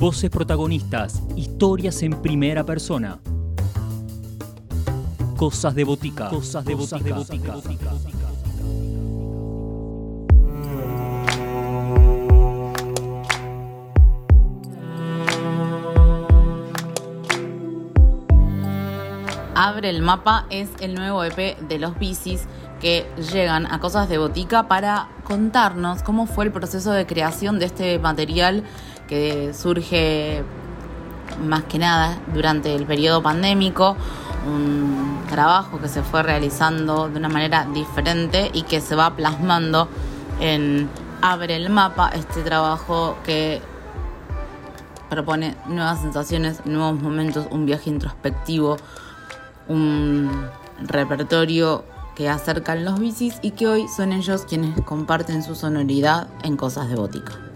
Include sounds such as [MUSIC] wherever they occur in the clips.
Voces protagonistas, historias en primera persona. Cosas de botica. Cosas de botica. Abre el mapa es el nuevo EP de los bicis que llegan a Cosas de Botica para contarnos cómo fue el proceso de creación de este material que surge más que nada durante el periodo pandémico, un trabajo que se fue realizando de una manera diferente y que se va plasmando en Abre el Mapa, este trabajo que propone nuevas sensaciones, nuevos momentos, un viaje introspectivo, un repertorio que acercan los bicis y que hoy son ellos quienes comparten su sonoridad en Cosas de Botica.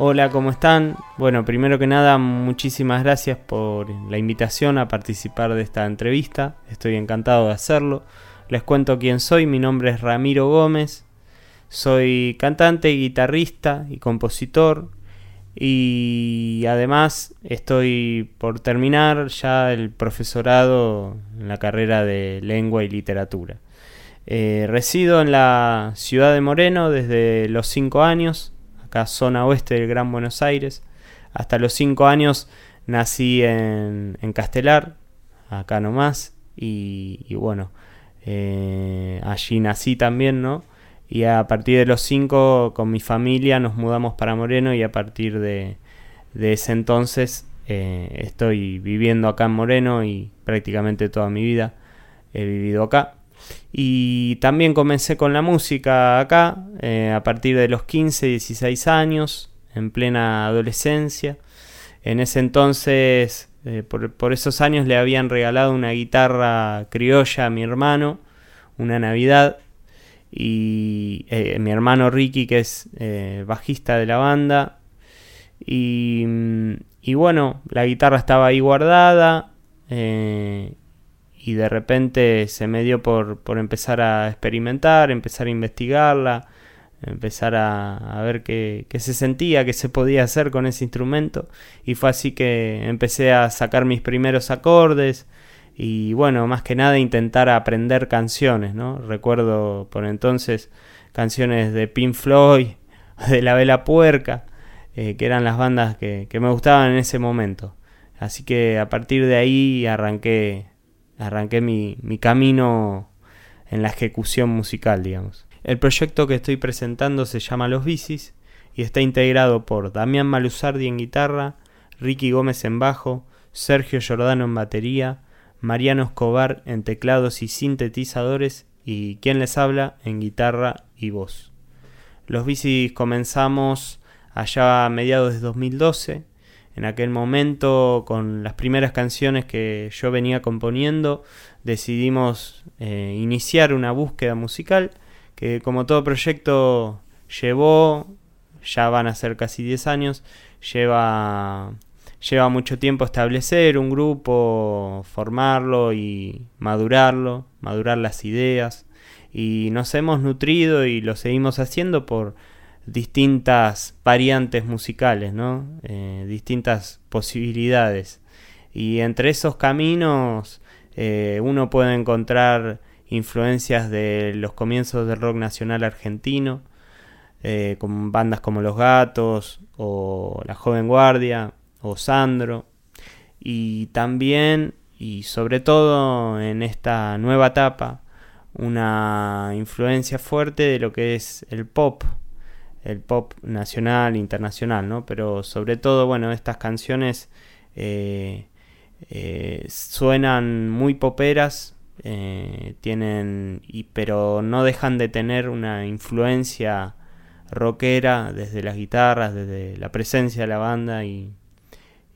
Hola, ¿cómo están? Bueno, primero que nada, muchísimas gracias por la invitación a participar de esta entrevista. Estoy encantado de hacerlo. Les cuento quién soy. Mi nombre es Ramiro Gómez. Soy cantante, guitarrista y compositor y además estoy por terminar ya el profesorado en la carrera de lengua y literatura. Eh, resido en la ciudad de Moreno desde los 5 años, acá zona oeste del Gran Buenos Aires. Hasta los 5 años nací en, Castelar, acá nomás, y, y bueno, eh, allí nací también, ¿no? Y a partir de los 5 con mi familia nos mudamos para Moreno y a partir de, ese entonces eh, estoy viviendo acá en Moreno y prácticamente toda mi vida he vivido acá. Y también comencé con la música acá eh, a partir de los 15, 16 años, en plena adolescencia. En ese entonces, eh, por, por, esos años le habían regalado una guitarra criolla a mi hermano, una Navidad, y eh, mi hermano Ricky que es bajista de la banda y, y, bueno la guitarra estaba ahí guardada y de repente se me dio por, por, empezar a experimentar empezar a investigarla empezar a, a ver qué, qué, se sentía, qué se podía hacer con ese instrumento y fue así que empecé a sacar mis primeros acordes y bueno, más que nada intentar aprender canciones, ¿no? Recuerdo por entonces canciones de Pink Floyd, [LAUGHS] de La Vela Puerca, eh, que eran las bandas que, me gustaban en ese momento. Así que a partir de ahí arranqué, arranqué mi, mi camino en la ejecución musical, digamos. El proyecto que estoy presentando se llama Los Bicis y está integrado por Damián Malusardi en guitarra, Ricky Gómez en bajo, Sergio Giordano en batería, Mariano Escobar en teclados y sintetizadores y quien les habla en guitarra y voz. Los bicis comenzamos allá a mediados de 2012. En aquel momento, con las primeras canciones que yo venía componiendo, decidimos eh, iniciar una búsqueda musical que como todo proyecto llevó, ya van a ser casi 10 años, lleva lleva mucho tiempo establecer un grupo, formarlo y madurarlo, madurar las ideas. Y nos hemos nutrido y lo seguimos haciendo por distintas variantes musicales, ¿no? Eh, distintas posibilidades. Y entre esos caminos eh, uno puede encontrar influencias de los comienzos del rock nacional argentino, eh, con bandas como Los Gatos o La Joven Guardia, o Sandro. Y también, y sobre todo en esta nueva etapa, una influencia fuerte de lo que es el pop, el pop nacional, internacional, ¿no? Pero sobre todo, bueno, estas canciones eh, eh, suenan muy poperas, eh, tienen, y, pero no dejan de tener una influencia rockera desde las guitarras, desde la presencia de la banda y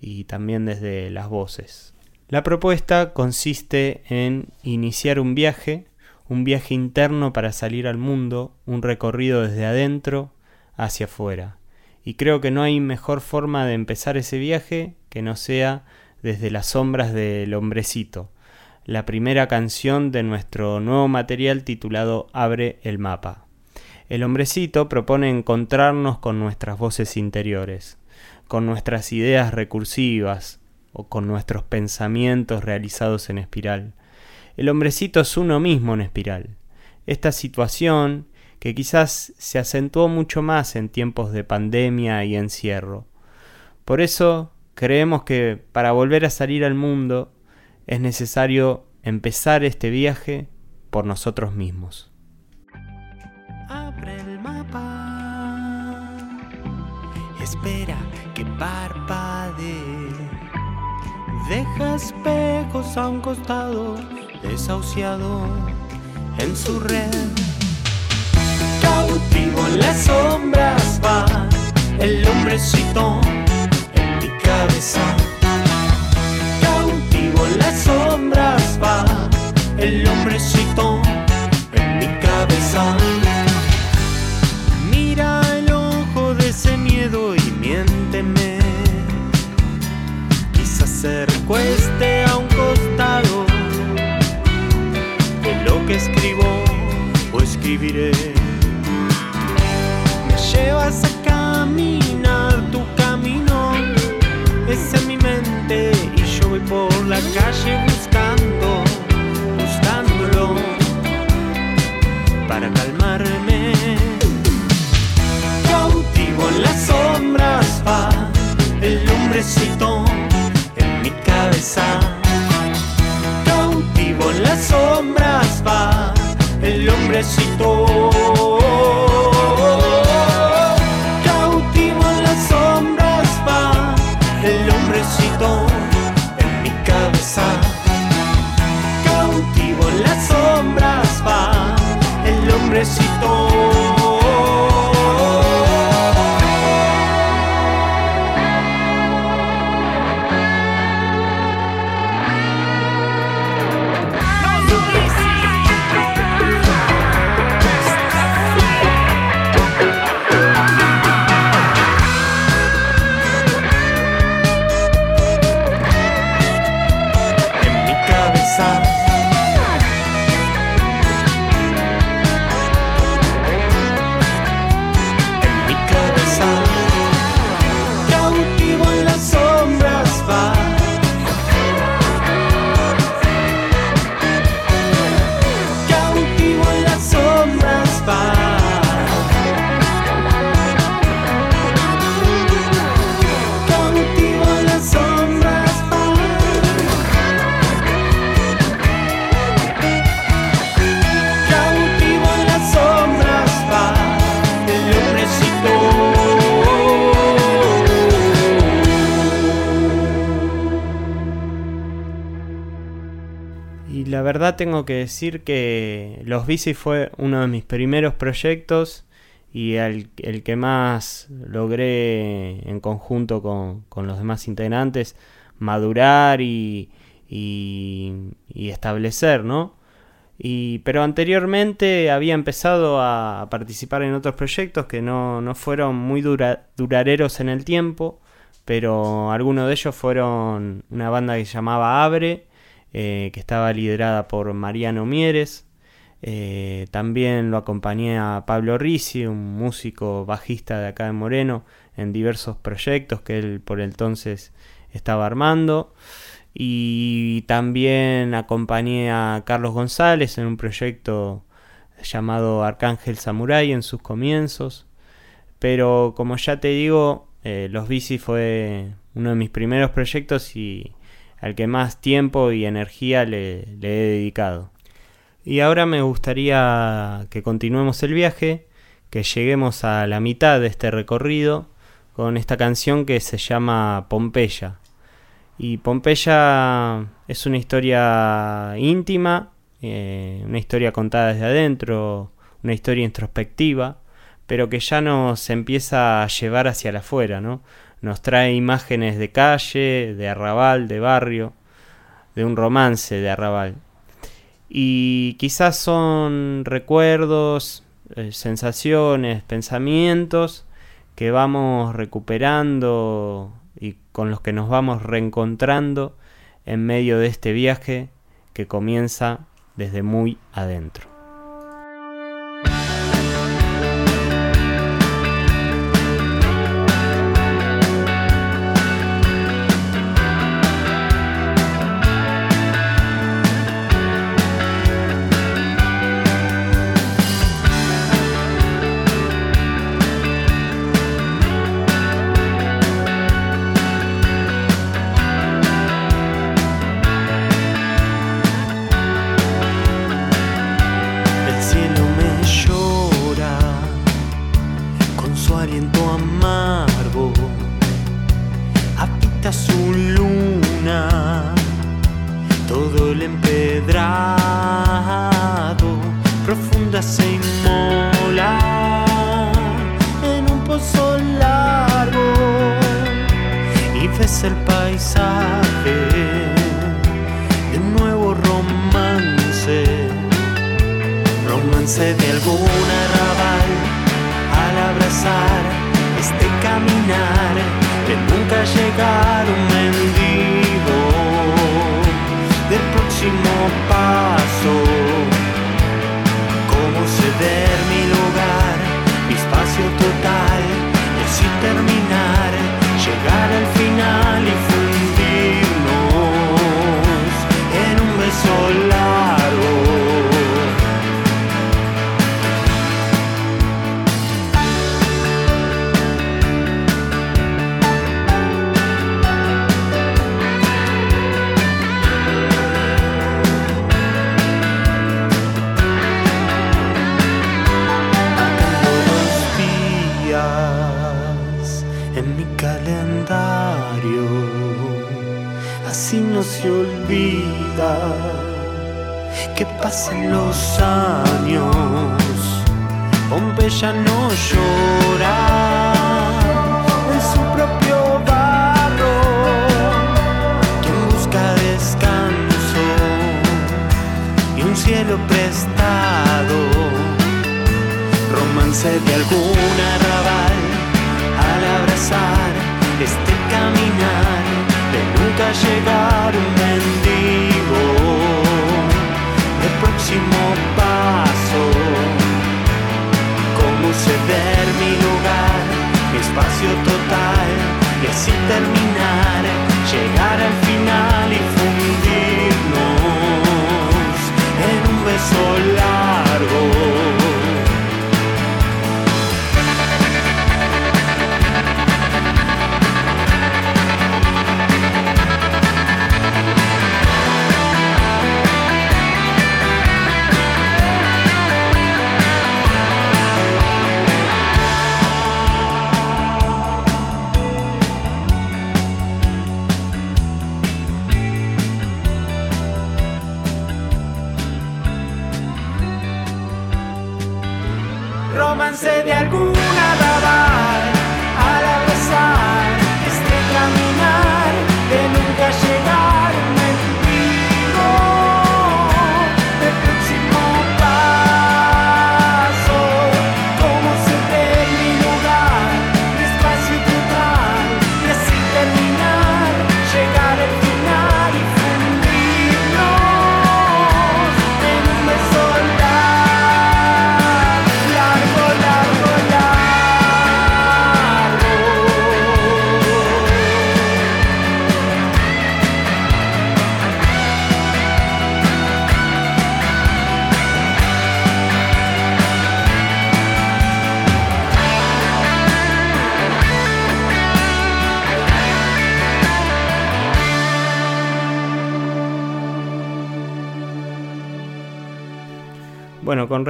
y también desde las voces. La propuesta consiste en iniciar un viaje, un viaje interno para salir al mundo, un recorrido desde adentro hacia afuera. Y creo que no hay mejor forma de empezar ese viaje que no sea desde las sombras del hombrecito, la primera canción de nuestro nuevo material titulado Abre el mapa. El hombrecito propone encontrarnos con nuestras voces interiores, con nuestras ideas recursivas o con nuestros pensamientos realizados en espiral. El hombrecito es uno mismo en espiral. Esta situación, que quizás se acentuó mucho más en tiempos de pandemia y encierro. Por eso creemos que para volver a salir al mundo es necesario empezar este viaje por nosotros mismos. Abre el mapa, espera que parpadee, deja espejos a un costado, desahuciado en su red. Cautivo en las sombras va el hombrecito en mi cabeza. Cautivo en las sombras va el hombrecito tengo que decir que Los Bici fue uno de mis primeros proyectos y el, que más logré en conjunto con, con los demás integrantes madurar y, y, y establecer, ¿no? Y, pero anteriormente había empezado a, participar en otros proyectos que no, no fueron muy dura- duraderos en el tiempo, pero algunos de ellos fueron una banda que se llamaba Abre, eh, que estaba liderada por Mariano Mieres. Eh, también lo acompañé a Pablo Ricci, un músico bajista de acá de Moreno, en diversos proyectos que él por entonces estaba armando. Y también acompañé a Carlos González en un proyecto llamado Arcángel Samurai en sus comienzos. Pero como ya te digo, eh, Los Bici fue uno de mis primeros proyectos y al que más tiempo y energía le, he dedicado. Y ahora me gustaría que continuemos el viaje, que lleguemos a la mitad de este recorrido con esta canción que se llama Pompeya. Y Pompeya es una historia íntima, eh, una historia contada desde adentro, una historia introspectiva, pero que ya nos empieza a llevar hacia afuera, ¿no? Nos trae imágenes de calle, de arrabal, de barrio, de un romance de arrabal. Y quizás son recuerdos, eh, sensaciones, pensamientos que vamos recuperando y con los que nos vamos reencontrando en medio de este viaje que comienza desde muy adentro. De algún arrabal al abrazar este caminar de nunca llegar un mendigo. Del próximo paso cómo ceder mi lugar mi espacio total y así terminar llegar al final Así no se olvida que pasen los años. Pompeya no llora en su propio barro. Quien busca descanso y un cielo prestado romance de algún arrabal al abrazar este llegar un mendigo. El próximo paso cómo ceder mi lugar mi espacio total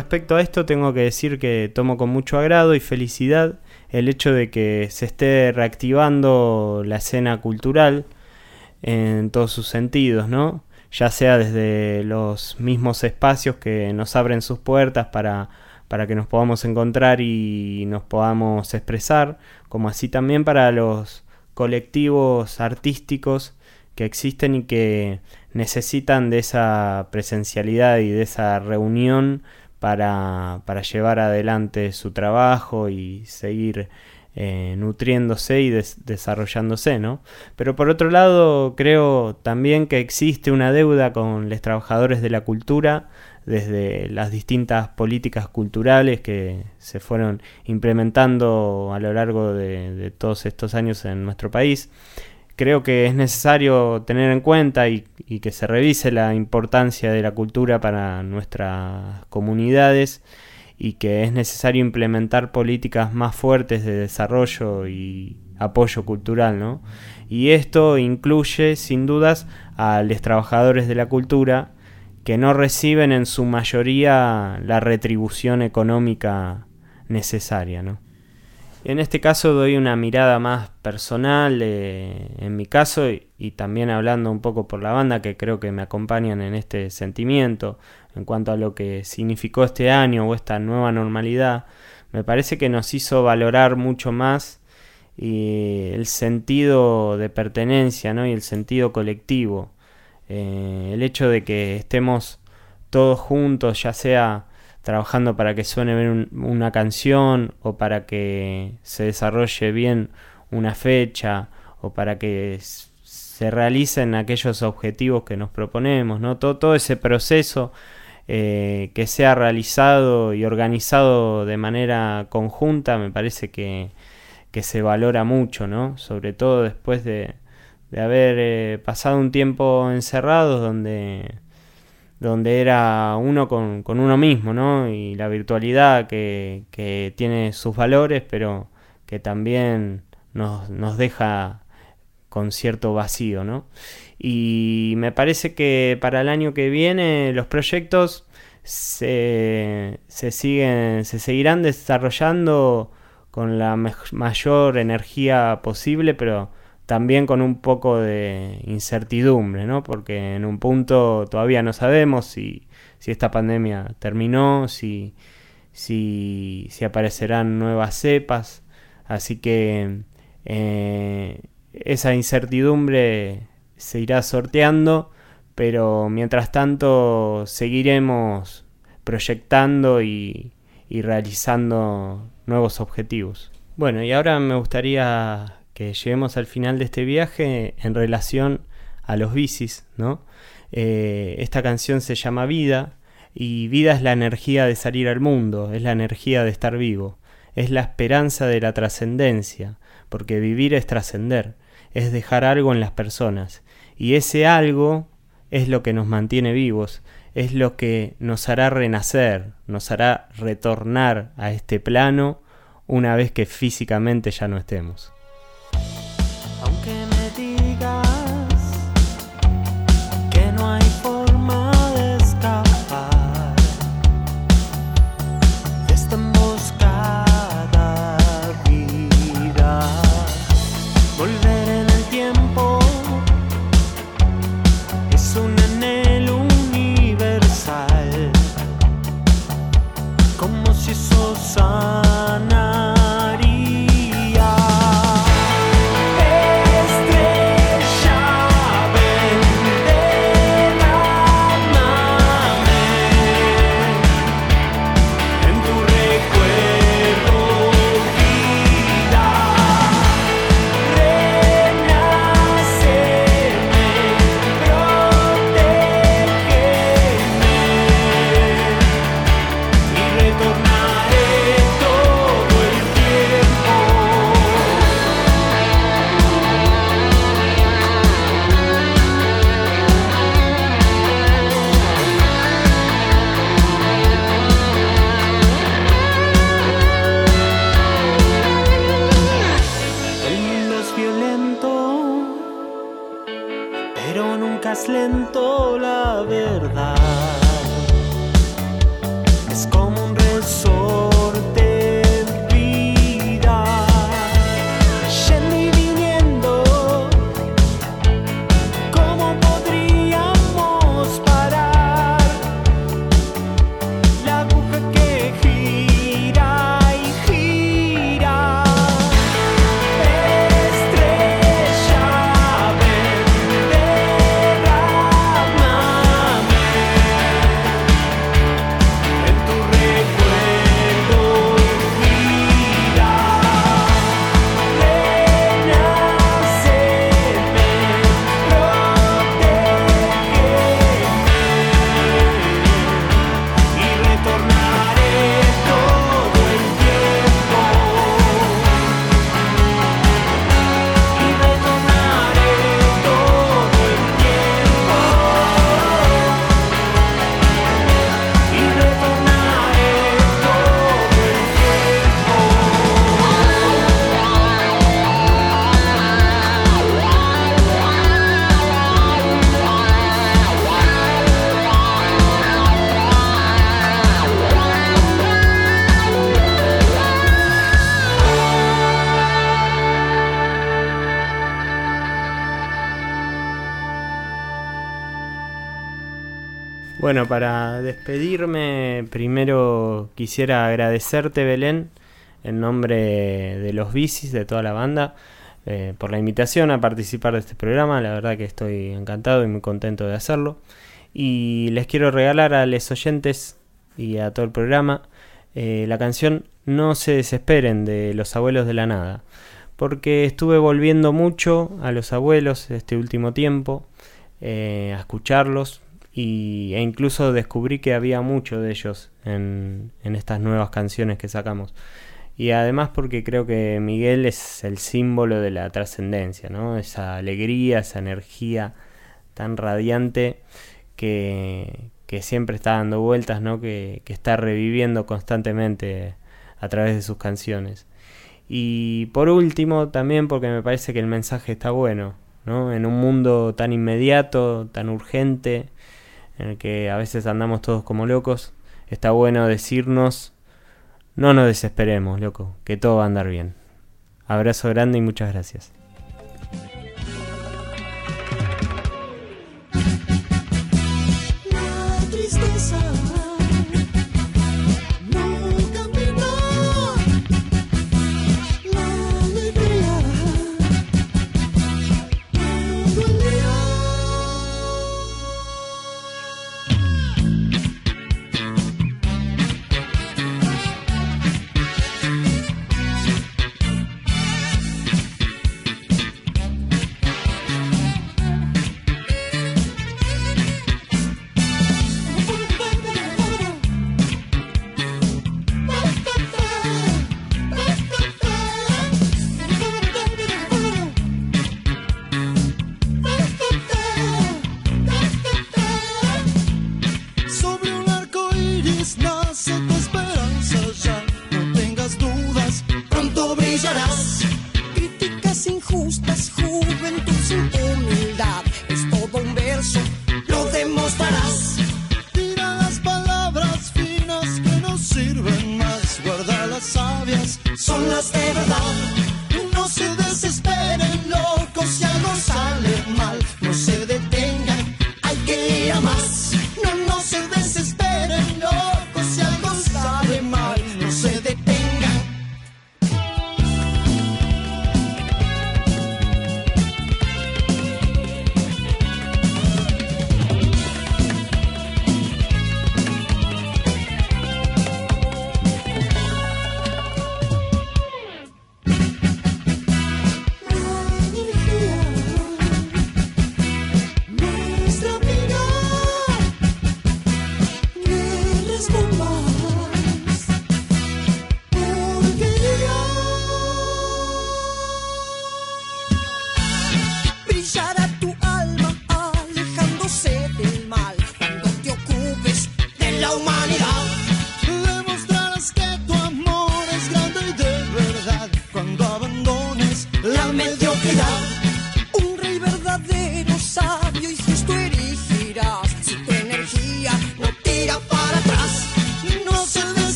respecto a esto tengo que decir que tomo con mucho agrado y felicidad el hecho de que se esté reactivando la escena cultural en todos sus sentidos, ¿no? Ya sea desde los mismos espacios que nos abren sus puertas para, para que nos podamos encontrar y nos podamos expresar, como así también para los colectivos artísticos que existen y que necesitan de esa presencialidad y de esa reunión para, para llevar adelante su trabajo y seguir eh, nutriéndose y des- desarrollándose, ¿no? Pero por otro lado, creo también que existe una deuda con los trabajadores de la cultura desde las distintas políticas culturales que se fueron implementando a lo largo de todos estos años en nuestro país creo que es necesario tener en cuenta y, que se revise la importancia de la cultura para nuestras comunidades y que es necesario implementar políticas más fuertes de desarrollo y apoyo cultural, ¿no? Y esto incluye, sin dudas, a los trabajadores de la cultura que no reciben en su mayoría la retribución económica necesaria, ¿no? En este caso doy una mirada más personal eh, en mi caso y, también hablando un poco por la banda que creo que me acompañan en este sentimiento en cuanto a lo que significó este año o esta nueva normalidad. Me parece que nos hizo valorar mucho más y el sentido de pertenencia ¿no? y el sentido colectivo. Eh, el hecho de que estemos todos juntos, ya sea trabajando para que suene bien una canción o para que se desarrolle bien una fecha o para que se realicen aquellos objetivos que nos proponemos, ¿no? Todo, todo ese proceso eh, que sea realizado y organizado de manera conjunta me parece que, que se valora mucho, ¿no? Sobre todo después de, de haber eh, pasado un tiempo encerrados donde, donde era uno con, uno mismo, ¿no? Y la virtualidad que, que tiene sus valores, pero que también nos, deja con cierto vacío, ¿no? Y me parece que para el año que viene los proyectos se siguen, se seguirán desarrollando con la mayor energía posible, pero también con un poco de incertidumbre, ¿no? Porque en un punto todavía no sabemos si, si esta pandemia terminó, si, si, aparecerán nuevas cepas. Así que eh, esa incertidumbre se irá sorteando, pero mientras tanto seguiremos proyectando y, y realizando nuevos objetivos. Bueno, y ahora me gustaría que lleguemos al final de este viaje en relación a los bicis, ¿no? Eh, esta canción se llama Vida y vida es la energía de salir al mundo, es la energía de estar vivo, es la esperanza de la trascendencia, porque vivir es trascender, es dejar algo en las personas y ese algo es lo que nos mantiene vivos, es lo que nos hará renacer, nos hará retornar a este plano una vez que físicamente ya no estemos. Aunque Bueno, para despedirme, primero quisiera agradecerte, Belén, en nombre de los bicis, de toda la banda, eh, por la invitación a participar de este programa. La verdad que estoy encantado y muy contento de hacerlo. Y les quiero regalar a los oyentes y a todo el programa eh, la canción No se desesperen de Los Abuelos de la Nada. Porque estuve volviendo mucho a los abuelos este último tiempo, eh, a escucharlos, y, e incluso descubrí que había mucho de ellos en, en estas nuevas canciones que sacamos. Y además porque creo que Miguel es el símbolo de la trascendencia, ¿no? Esa alegría, esa energía tan radiante que, que siempre está dando vueltas, ¿no? Que, que, está reviviendo constantemente a través de sus canciones. Y por último, también porque me parece que el mensaje está bueno, ¿no? En un mundo tan inmediato, tan urgente, en el que a veces andamos todos como locos, está bueno decirnos, no nos desesperemos, loco, que todo va a andar bien. Abrazo grande y muchas gracias.